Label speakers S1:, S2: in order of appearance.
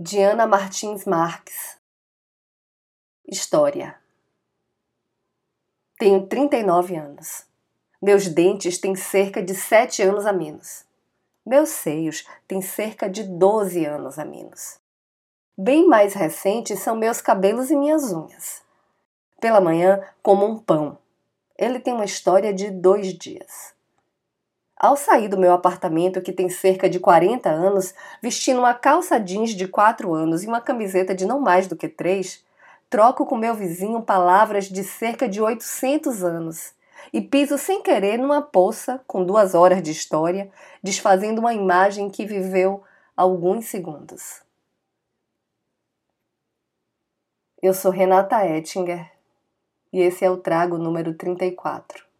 S1: Diana Martins Marques. História. Tenho 39 anos. Meus dentes têm cerca de 7 anos a menos. Meus seios têm cerca de 12 anos a menos. Bem mais recentes são meus cabelos e minhas unhas. Pela manhã, como um pão. Ele tem uma história de dois dias. Ao sair do meu apartamento, que tem cerca de 40 anos, vestindo uma calça jeans de 4 anos e uma camiseta de não mais do que 3, troco com meu vizinho palavras de cerca de 800 anos e piso sem querer numa poça com duas horas de história, desfazendo uma imagem que viveu alguns segundos. Eu sou Renata Ettinger e esse é o trago número 34.